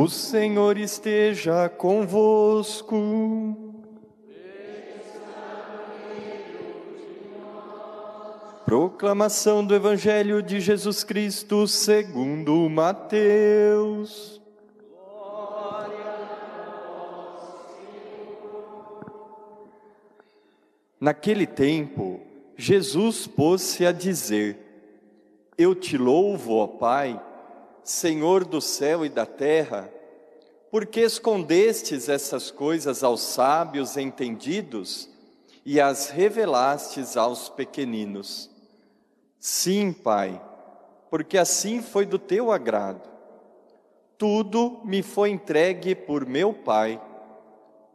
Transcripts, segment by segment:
O Senhor esteja convosco. Proclamação do Evangelho de Jesus Cristo segundo Mateus. Naquele tempo, Jesus pôs-se a dizer: Eu te louvo, ó Pai, Senhor do céu e da terra, porque escondestes essas coisas aos sábios entendidos e as revelastes aos pequeninos. Sim, Pai, porque assim foi do teu agrado. Tudo me foi entregue por meu Pai,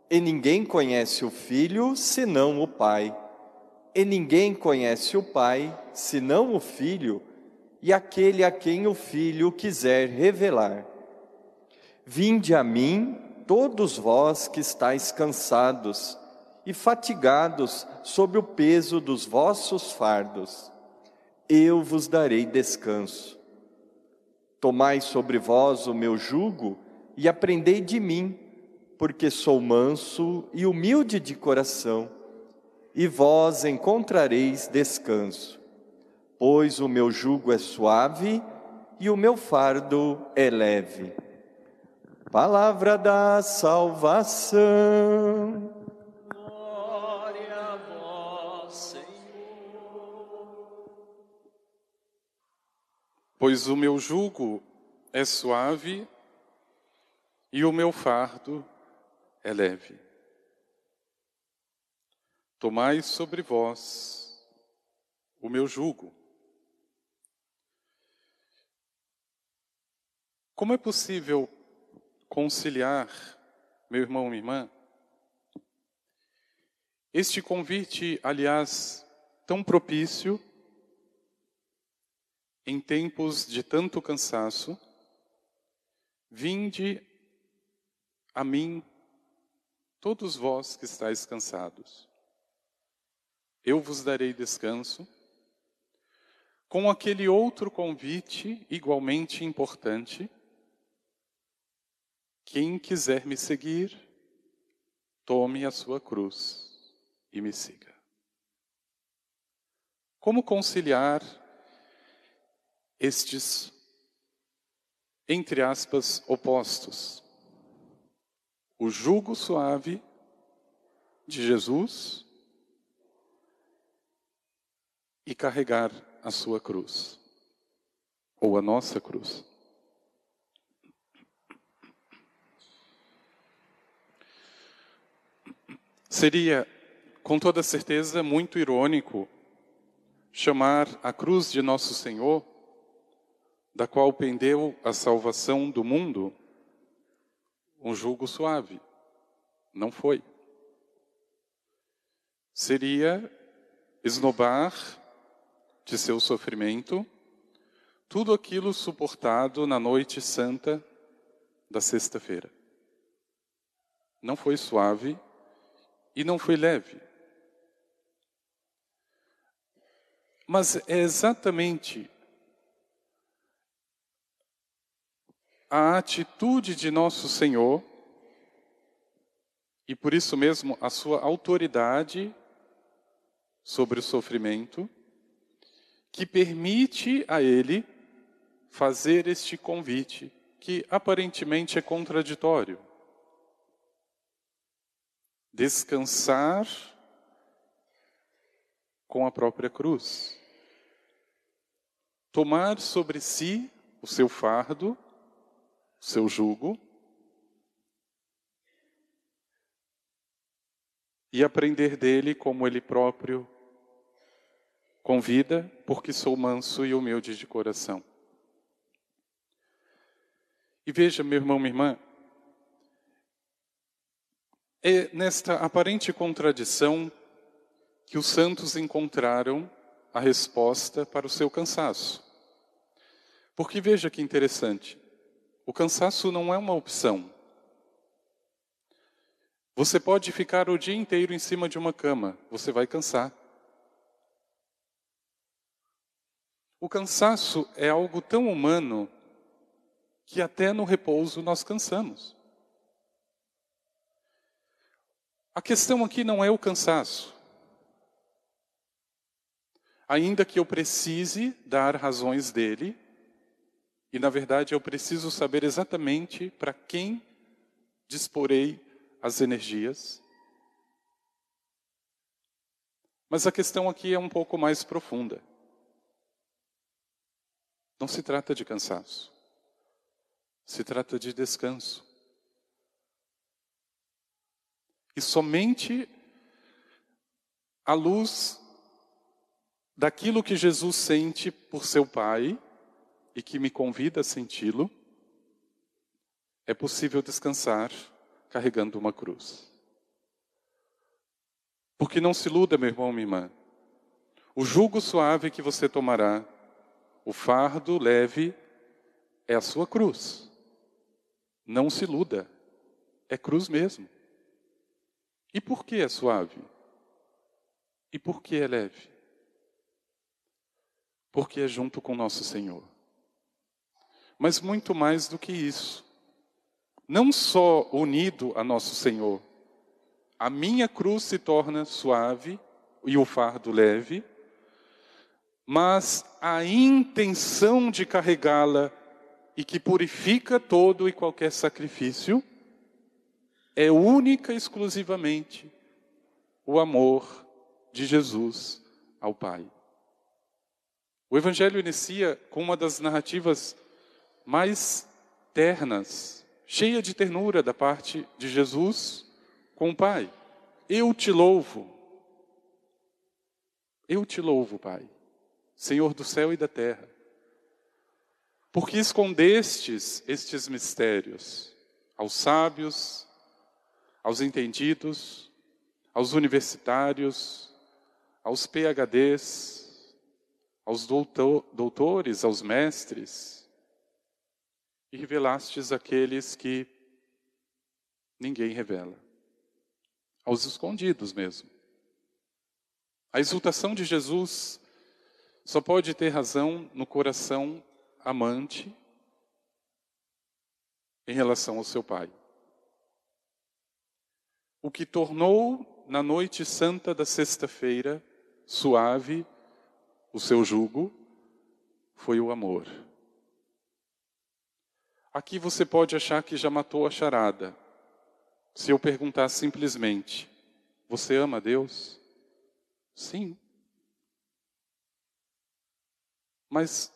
e ninguém conhece o Filho senão o Pai, e ninguém conhece o Pai senão o Filho e aquele a quem o Filho quiser revelar. Vinde a mim, todos vós que estáis cansados e fatigados sob o peso dos vossos fardos, eu vos darei descanso. Tomai sobre vós o meu jugo e aprendei de mim, porque sou manso e humilde de coração, e vós encontrareis descanso pois o meu jugo é suave e o meu fardo é leve. Palavra da salvação. Glória a vós, Senhor. Pois o meu jugo é suave e o meu fardo é leve. Tomai sobre vós o meu jugo Como é possível conciliar, meu irmão, minha irmã, este convite, aliás, tão propício, em tempos de tanto cansaço, vinde a mim, todos vós que estáis cansados. Eu vos darei descanso, com aquele outro convite igualmente importante, quem quiser me seguir, tome a sua cruz e me siga. Como conciliar estes, entre aspas, opostos? O jugo suave de Jesus e carregar a sua cruz, ou a nossa cruz. Seria, com toda certeza, muito irônico chamar a cruz de Nosso Senhor, da qual pendeu a salvação do mundo, um jugo suave. Não foi. Seria esnobar de seu sofrimento tudo aquilo suportado na noite santa da sexta-feira. Não foi suave, e não foi leve. Mas é exatamente a atitude de nosso Senhor, e por isso mesmo a sua autoridade sobre o sofrimento, que permite a Ele fazer este convite, que aparentemente é contraditório descansar com a própria cruz. Tomar sobre si o seu fardo, o seu jugo, e aprender dele como ele próprio convida, porque sou manso e humilde de coração. E veja, meu irmão, minha irmã, é nesta aparente contradição que os santos encontraram a resposta para o seu cansaço. Porque veja que interessante, o cansaço não é uma opção. Você pode ficar o dia inteiro em cima de uma cama, você vai cansar. O cansaço é algo tão humano que até no repouso nós cansamos. A questão aqui não é o cansaço. Ainda que eu precise dar razões dele, e na verdade eu preciso saber exatamente para quem disporei as energias. Mas a questão aqui é um pouco mais profunda. Não se trata de cansaço. Se trata de descanso. E somente à luz daquilo que Jesus sente por seu Pai e que me convida a senti-lo, é possível descansar carregando uma cruz. Porque não se iluda, meu irmão, minha irmã. O jugo suave que você tomará, o fardo leve, é a sua cruz. Não se iluda, é cruz mesmo. E por que é suave? E por que é leve? Porque é junto com nosso Senhor. Mas muito mais do que isso. Não só unido a nosso Senhor, a minha cruz se torna suave e o fardo leve, mas a intenção de carregá-la e que purifica todo e qualquer sacrifício, é única e exclusivamente o amor de Jesus ao Pai. O Evangelho inicia com uma das narrativas mais ternas, cheia de ternura da parte de Jesus com o Pai. Eu te louvo. Eu te louvo, Pai, Senhor do céu e da terra porque escondestes estes mistérios aos sábios, aos entendidos, aos universitários, aos PhDs, aos doutor, doutores, aos mestres, e revelastes aqueles que ninguém revela, aos escondidos mesmo. A exultação de Jesus só pode ter razão no coração amante em relação ao seu pai. O que tornou na noite santa da sexta-feira suave o seu jugo foi o amor. Aqui você pode achar que já matou a charada. Se eu perguntar simplesmente: Você ama Deus? Sim. Mas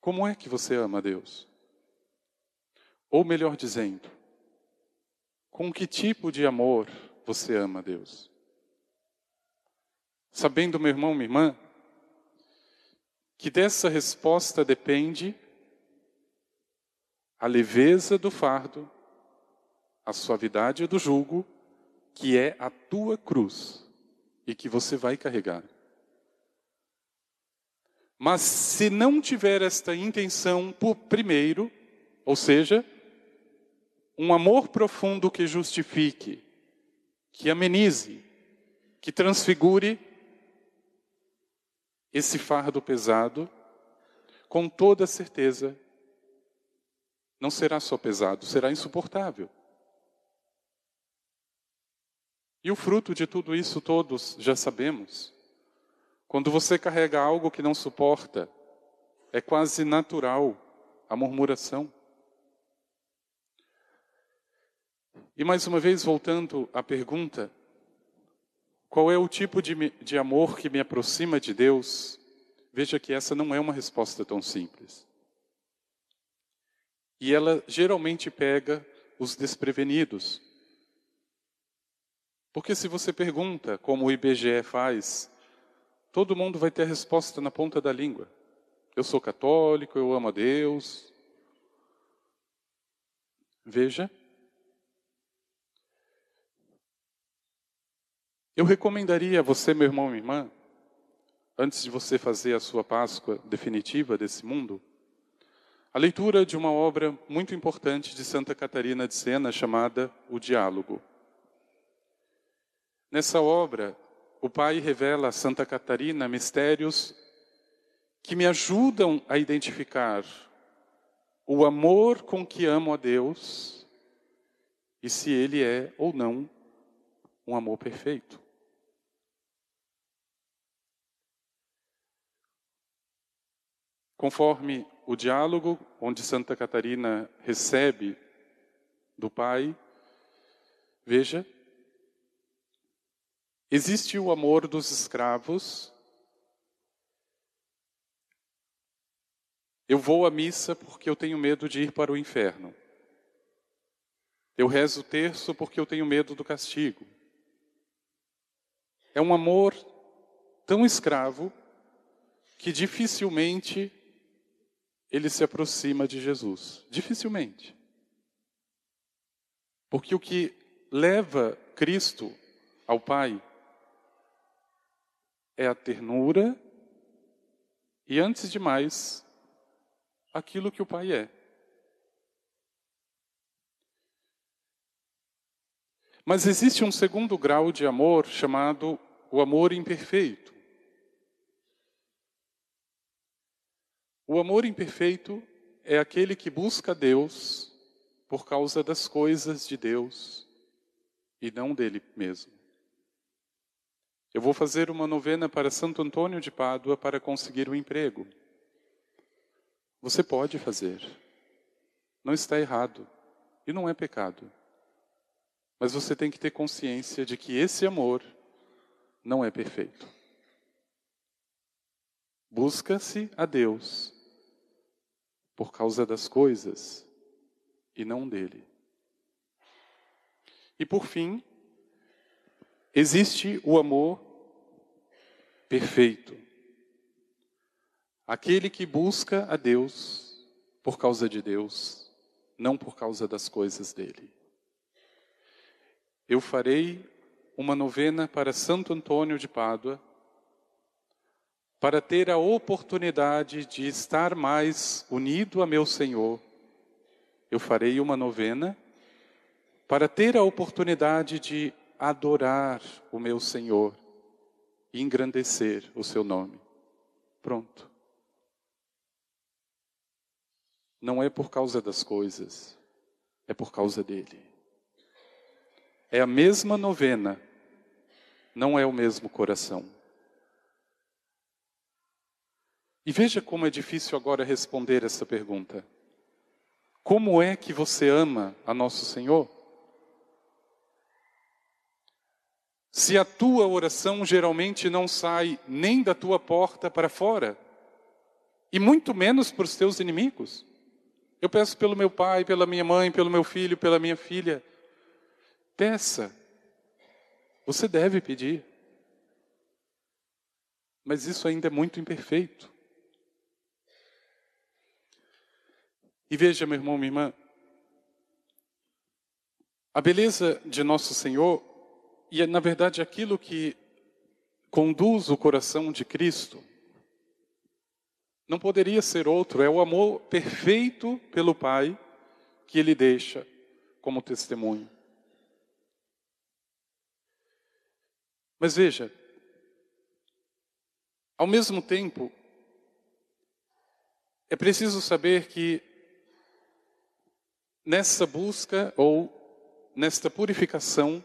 como é que você ama Deus? Ou melhor dizendo, com que tipo de amor você ama Deus? Sabendo, meu irmão, minha irmã, que dessa resposta depende a leveza do fardo, a suavidade do jugo, que é a tua cruz e que você vai carregar. Mas se não tiver esta intenção por primeiro, ou seja, um amor profundo que justifique, que amenize, que transfigure esse fardo pesado, com toda certeza, não será só pesado, será insuportável. E o fruto de tudo isso todos já sabemos. Quando você carrega algo que não suporta, é quase natural a murmuração. E mais uma vez, voltando à pergunta, qual é o tipo de, de amor que me aproxima de Deus? Veja que essa não é uma resposta tão simples. E ela geralmente pega os desprevenidos. Porque se você pergunta, como o IBGE faz, Todo mundo vai ter a resposta na ponta da língua. Eu sou católico, eu amo a Deus. Veja. Eu recomendaria a você, meu irmão e minha irmã, antes de você fazer a sua Páscoa definitiva desse mundo, a leitura de uma obra muito importante de Santa Catarina de Sena chamada O Diálogo. Nessa obra, o Pai revela a Santa Catarina mistérios que me ajudam a identificar o amor com que amo a Deus e se ele é ou não um amor perfeito. Conforme o diálogo onde Santa Catarina recebe do Pai, veja, existe o amor dos escravos. Eu vou à missa porque eu tenho medo de ir para o inferno. Eu rezo o terço porque eu tenho medo do castigo. É um amor tão escravo que dificilmente ele se aproxima de Jesus. Dificilmente. Porque o que leva Cristo ao Pai é a ternura e, antes de mais, aquilo que o Pai é. Mas existe um segundo grau de amor chamado o amor imperfeito. O amor imperfeito é aquele que busca Deus por causa das coisas de Deus e não dele mesmo. Eu vou fazer uma novena para Santo Antônio de Pádua para conseguir um emprego. Você pode fazer. Não está errado e não é pecado. Mas você tem que ter consciência de que esse amor não é perfeito. Busca-se a Deus por causa das coisas e não dele. E por fim, existe o amor perfeito. Aquele que busca a Deus por causa de Deus, não por causa das coisas dele. Eu farei uma novena para Santo Antônio de Pádua para ter a oportunidade de estar mais unido a meu Senhor, eu farei uma novena para ter a oportunidade de adorar o meu Senhor e engrandecer o seu nome. Pronto. Não é por causa das coisas, é por causa dele. É a mesma novena, não é o mesmo coração. E veja como é difícil agora responder essa pergunta. Como é que você ama a nosso Senhor? Se a tua oração geralmente não sai nem da tua porta para fora, e muito menos para os teus inimigos. Eu peço pelo meu pai, pela minha mãe, pelo meu filho, pela minha filha. Peça. Você deve pedir. Mas isso ainda é muito imperfeito. E veja, meu irmão, minha irmã, a beleza de nosso Senhor, e é, na verdade aquilo que conduz o coração de Cristo, não poderia ser outro, é o amor perfeito pelo Pai que ele deixa como testemunho. Mas veja, ao mesmo tempo, é preciso saber que nessa busca ou nesta purificação,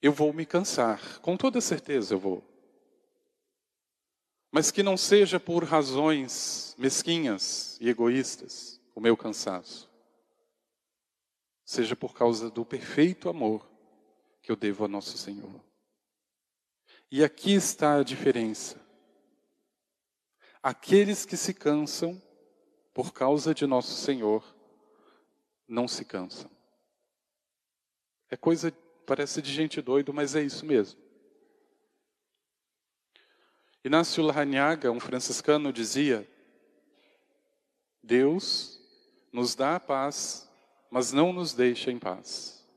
eu vou me cansar, com toda certeza eu vou. Mas que não seja por razões mesquinhas e egoístas o meu cansaço. Seja por causa do perfeito amor que eu devo a nosso Senhor. E aqui está a diferença. Aqueles que se cansam por causa de nosso Senhor, não se cansam. É coisa, parece de gente doido, mas é isso mesmo. Inácio Larrañaga, um franciscano, dizia: Deus nos dá a paz, mas não nos deixa em paz.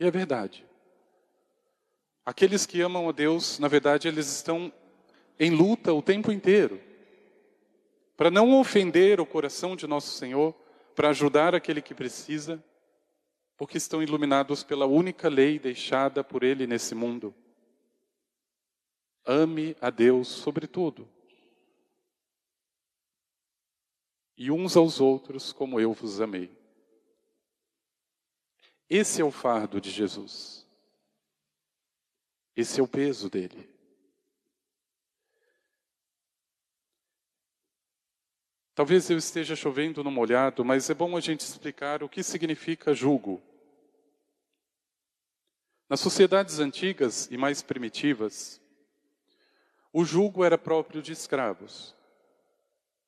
E é verdade. Aqueles que amam a Deus, na verdade, eles estão em luta o tempo inteiro para não ofender o coração de nosso Senhor, para ajudar aquele que precisa, porque estão iluminados pela única lei deixada por Ele nesse mundo. Ame a Deus sobre tudo. e uns aos outros como eu vos amei. Esse é o fardo de Jesus. Esse é o peso dele. Talvez eu esteja chovendo no molhado, mas é bom a gente explicar o que significa jugo. Nas sociedades antigas e mais primitivas, o jugo era próprio de escravos.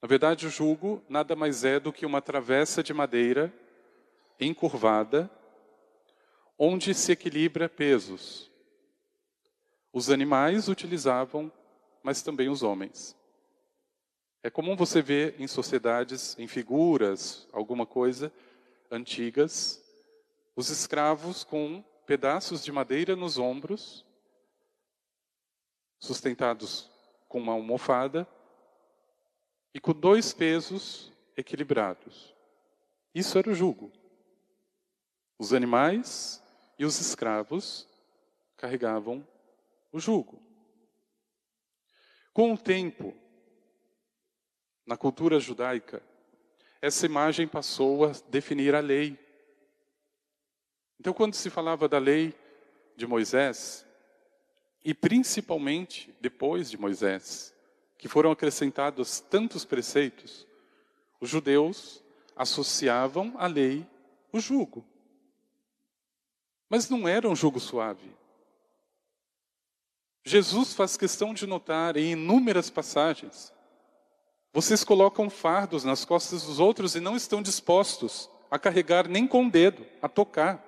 Na verdade, o jugo nada mais é do que uma travessa de madeira encurvada, onde se equilibra pesos. Os animais utilizavam, mas também os homens. É comum você ver em sociedades, em figuras, alguma coisa antigas, os escravos com pedaços de madeira nos ombros, sustentados com uma almofada e com dois pesos equilibrados. Isso era o jugo. Os animais e os escravos carregavam o jugo. Com o tempo, na cultura judaica, essa imagem passou a definir a lei. Então, quando se falava da lei de Moisés, e principalmente depois de Moisés, que foram acrescentados tantos preceitos, os judeus associavam à lei o jugo. Mas não era um jugo suave. Jesus faz questão de notar em inúmeras passagens vocês colocam fardos nas costas dos outros e não estão dispostos a carregar nem com o dedo, a tocar.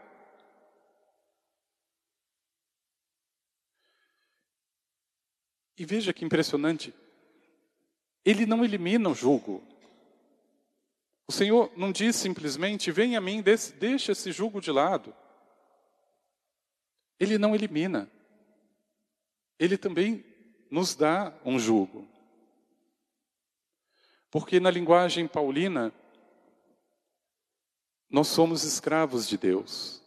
E veja que impressionante. Ele não elimina o jugo. O Senhor não diz simplesmente, venha a mim, deixa esse jugo de lado. Ele não elimina. Ele também nos dá um jugo. Porque na linguagem paulina, nós somos escravos de Deus.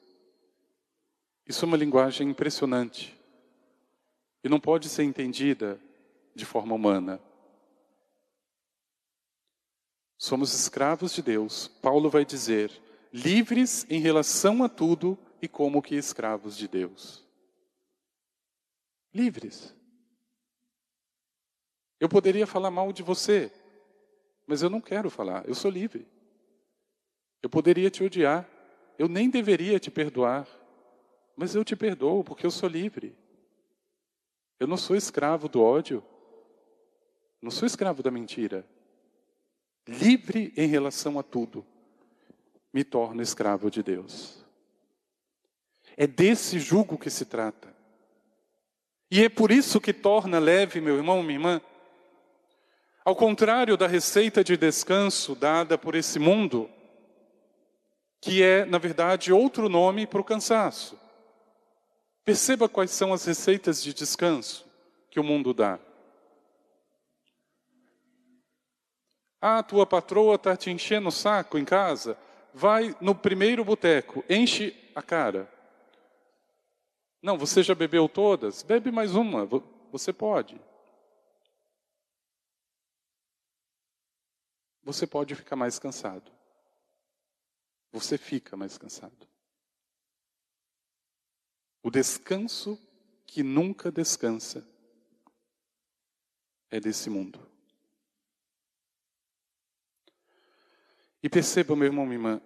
Isso é uma linguagem impressionante e não pode ser entendida de forma humana. Somos escravos de Deus. Paulo vai dizer, livres em relação a tudo e como que escravos de Deus. Livres. Eu poderia falar mal de você, mas eu não quero falar, eu sou livre. Eu poderia te odiar, eu nem deveria te perdoar, mas eu te perdoo porque eu sou livre. Eu não sou escravo do ódio, não sou escravo da mentira. Livre em relação a tudo, me torno escravo de Deus. É desse jugo que se trata. E é por isso que torna leve, meu irmão, minha irmã, ao contrário da receita de descanso dada por esse mundo, que é, na verdade, outro nome para o cansaço. Perceba quais são as receitas de descanso que o mundo dá. Ah, tua patroa está te enchendo o saco em casa? Vai no primeiro boteco, enche a cara. Não, você já bebeu todas? Bebe mais uma, você pode. Você pode ficar mais cansado. Você fica mais cansado. O descanso que nunca descansa é desse mundo. E perceba, meu irmão, minha irmã,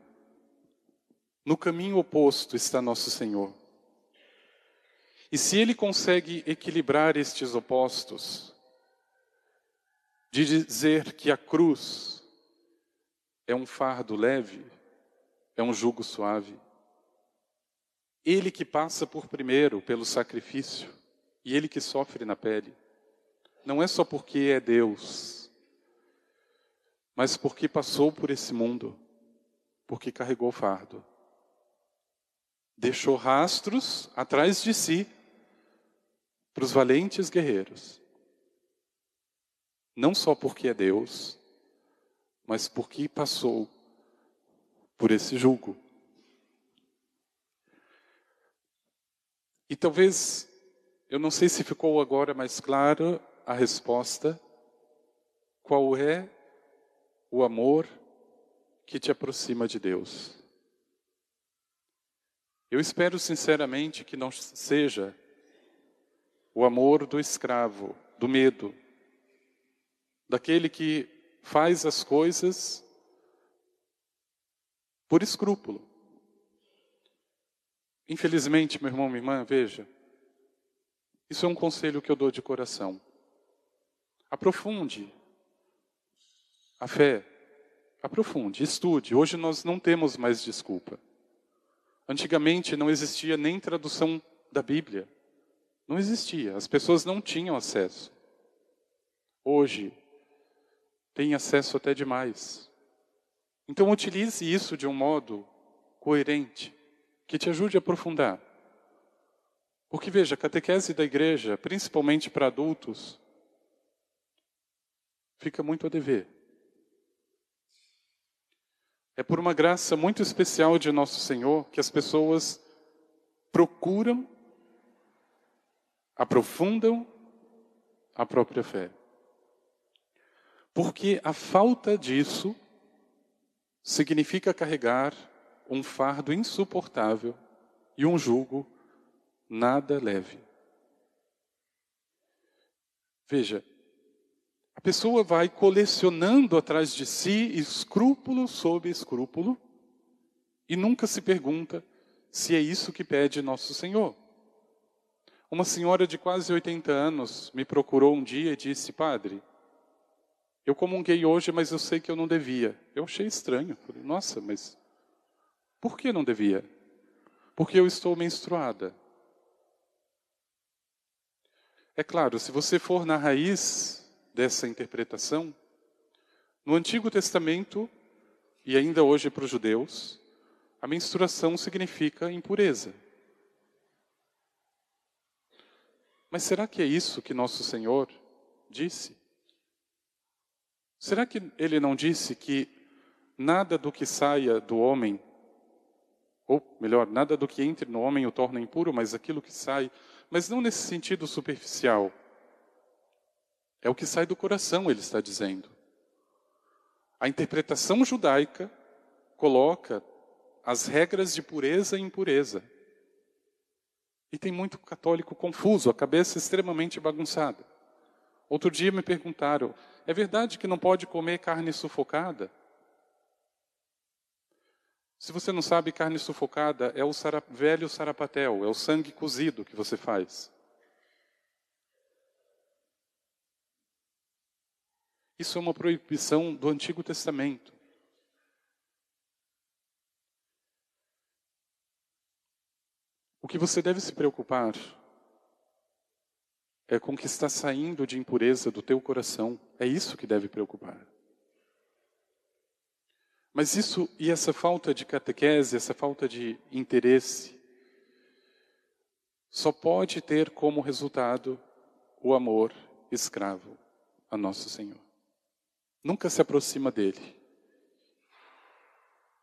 no caminho oposto está nosso Senhor. E se Ele consegue equilibrar estes opostos, de dizer que a cruz é um fardo leve, é um jugo suave. Ele que passa por primeiro pelo sacrifício e ele que sofre na pele. Não é só porque é Deus, mas porque passou por esse mundo, porque carregou o fardo. Deixou rastros atrás de si para os valentes guerreiros. Não só porque é Deus, mas porque passou por esse julgo. E talvez, eu não sei se ficou agora mais clara a resposta, qual é o amor que te aproxima de Deus. Eu espero sinceramente que não seja o amor do escravo, do medo, daquele que faz as coisas por escrúpulo. Infelizmente, meu irmão, minha irmã, veja, isso é um conselho que eu dou de coração. Aprofunde a fé, aprofunde, estude. Hoje nós não temos mais desculpa. Antigamente não existia nem tradução da Bíblia. Não existia, as pessoas não tinham acesso. Hoje, tem acesso até demais. Então, utilize isso de um modo coerente, que te ajude a aprofundar. Porque, veja, a catequese da igreja, principalmente para adultos, fica muito a dever. É por uma graça muito especial de Nosso Senhor que as pessoas procuram aprofundam a própria fé. Porque a falta disso significa carregar um fardo insuportável e um jugo nada leve. Veja, a pessoa vai colecionando atrás de si escrúpulo sobre escrúpulo e nunca se pergunta se é isso que pede nosso Senhor. Uma senhora de quase 80 anos me procurou um dia e disse: Padre, eu comunguei hoje, mas eu sei que eu não devia. Eu achei estranho. Falei, Nossa, mas por que não devia? Porque eu estou menstruada. É claro, se você for na raiz dessa interpretação, no Antigo Testamento, e ainda hoje para os judeus, a menstruação significa impureza. Mas será que é isso que nosso Senhor disse? Será que ele não disse que nada do que saia do homem, ou melhor, nada do que entre no homem o torna impuro, mas aquilo que sai, mas não nesse sentido superficial. É o que sai do coração, ele está dizendo. A interpretação judaica coloca as regras de pureza e impureza. E tem muito católico confuso, a cabeça extremamente bagunçada. Outro dia me perguntaram: é verdade que não pode comer carne sufocada? Se você não sabe, carne sufocada é o sara, velho sarapatel, é o sangue cozido que você faz. Isso é uma proibição do Antigo Testamento. O que você deve se preocupar é com o que está saindo de impureza do teu coração. É isso que deve preocupar. Mas isso e essa falta de catequese, essa falta de interesse, só pode ter como resultado o amor escravo a nosso Senhor. Nunca se aproxima dele.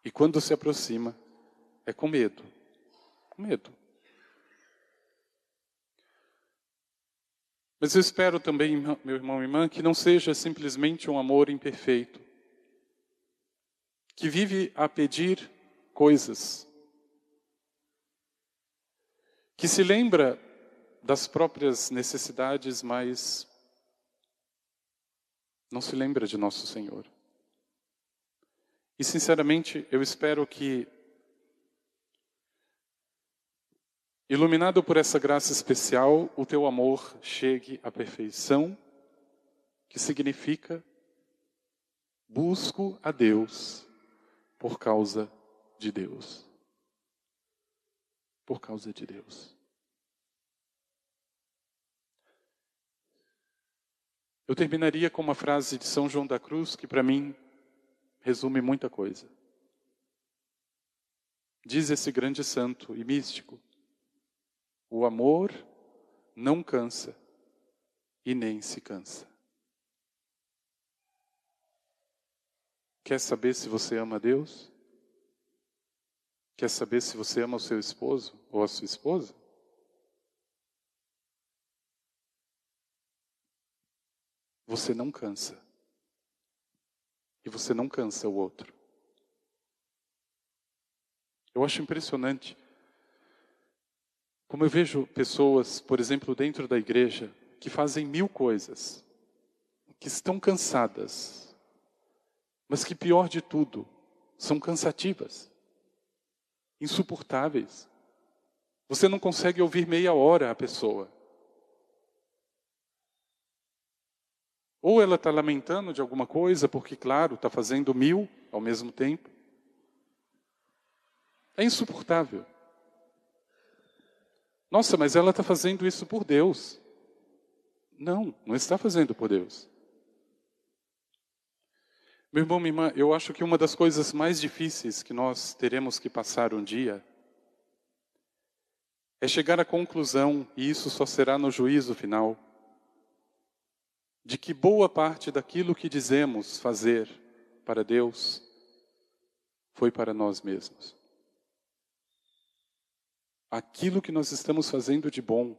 E quando se aproxima, é com medo. Com medo. Mas eu espero também, meu irmão e irmã, que não seja simplesmente um amor imperfeito, que vive a pedir coisas, que se lembra das próprias necessidades, mas não se lembra de nosso Senhor. E sinceramente, eu espero que Iluminado por essa graça especial, o teu amor chegue à perfeição, que significa busco a Deus por causa de Deus. Por causa de Deus. Eu terminaria com uma frase de São João da Cruz que para mim resume muita coisa. Diz esse grande santo e místico: o amor não cansa e nem se cansa. Quer saber se você ama Deus? Quer saber se você ama o seu esposo ou a sua esposa? Você não cansa e você não cansa o outro. Eu acho impressionante como eu vejo pessoas, por exemplo, dentro da igreja, que fazem mil coisas, que estão cansadas, mas que pior de tudo, são cansativas, insuportáveis. Você não consegue ouvir meia hora a pessoa. Ou ela está lamentando de alguma coisa, porque, claro, está fazendo mil ao mesmo tempo. É insuportável. Nossa, mas ela está fazendo isso por Deus. Não, não está fazendo por Deus. Meu irmão, minha irmã, eu acho que uma das coisas mais difíceis que nós teremos que passar um dia é chegar à conclusão, e isso só será no juízo final, de que boa parte daquilo que dizemos fazer para Deus foi para nós mesmos. Aquilo que nós estamos fazendo de bom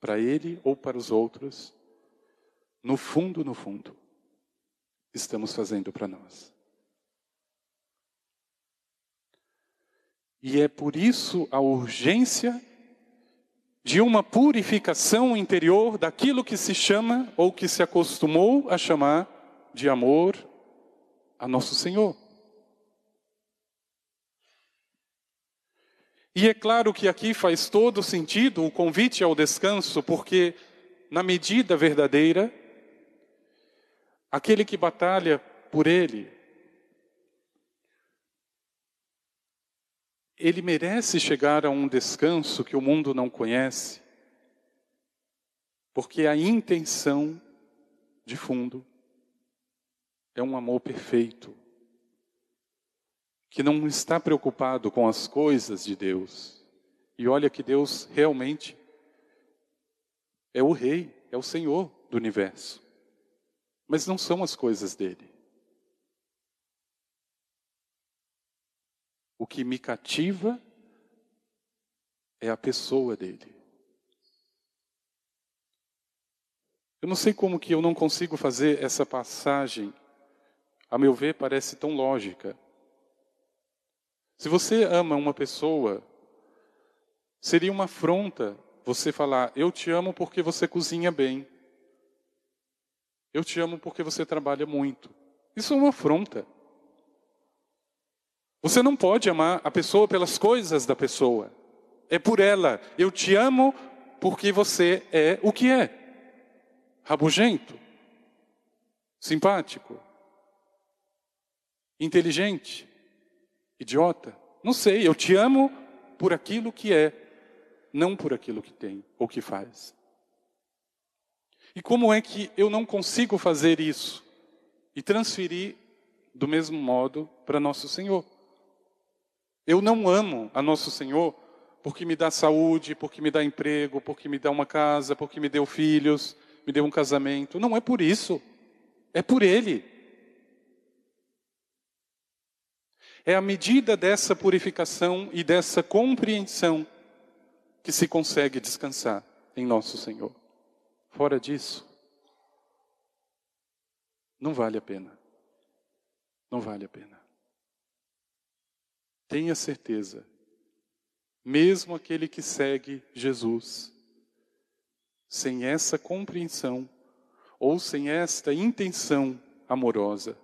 para Ele ou para os outros, no fundo, no fundo, estamos fazendo para nós. E é por isso a urgência de uma purificação interior daquilo que se chama ou que se acostumou a chamar de amor a nosso Senhor. E é claro que aqui faz todo sentido o convite ao descanso, porque na medida verdadeira, aquele que batalha por ele, ele merece chegar a um descanso que o mundo não conhece, porque a intenção de fundo é um amor perfeito, que não está preocupado com as coisas de Deus. E olha que Deus realmente é o Rei, é o Senhor do universo. Mas não são as coisas dele. O que me cativa é a pessoa dele. Eu não sei como que eu não consigo fazer essa passagem, a meu ver, parece tão lógica. Se você ama uma pessoa, seria uma afronta você falar: Eu te amo porque você cozinha bem. Eu te amo porque você trabalha muito. Isso é uma afronta. Você não pode amar a pessoa pelas coisas da pessoa. É por ela. Eu te amo porque você é o que é. Rabugento, simpático, inteligente, idiota. Não sei, eu te amo por aquilo que é, não por aquilo que tem ou que faz. E como é que eu não consigo fazer isso e transferir do mesmo modo para nosso Senhor? Eu não amo a nosso Senhor porque me dá saúde, porque me dá emprego, porque me dá uma casa, porque me deu filhos, me deu um casamento. Não é por isso. É por Ele. É a medida dessa purificação e dessa compreensão que se consegue descansar em nosso Senhor. Fora disso, não vale a pena. Não vale a pena. Tenha certeza, mesmo aquele que segue Jesus, sem essa compreensão ou sem esta intenção amorosa,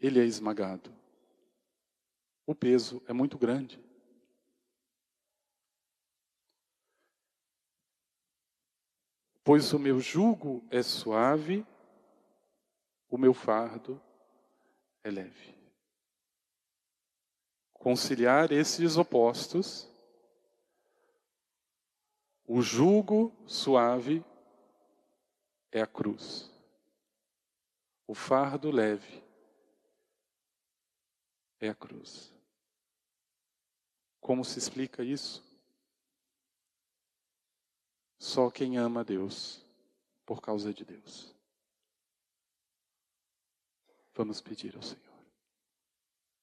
ele é esmagado. O peso é muito grande. Pois o meu jugo é suave, o meu fardo é leve conciliar esses opostos, o jugo suave é a cruz, o fardo leve é a cruz. Como se explica isso? Só quem ama Deus por causa de Deus. Vamos pedir ao Senhor.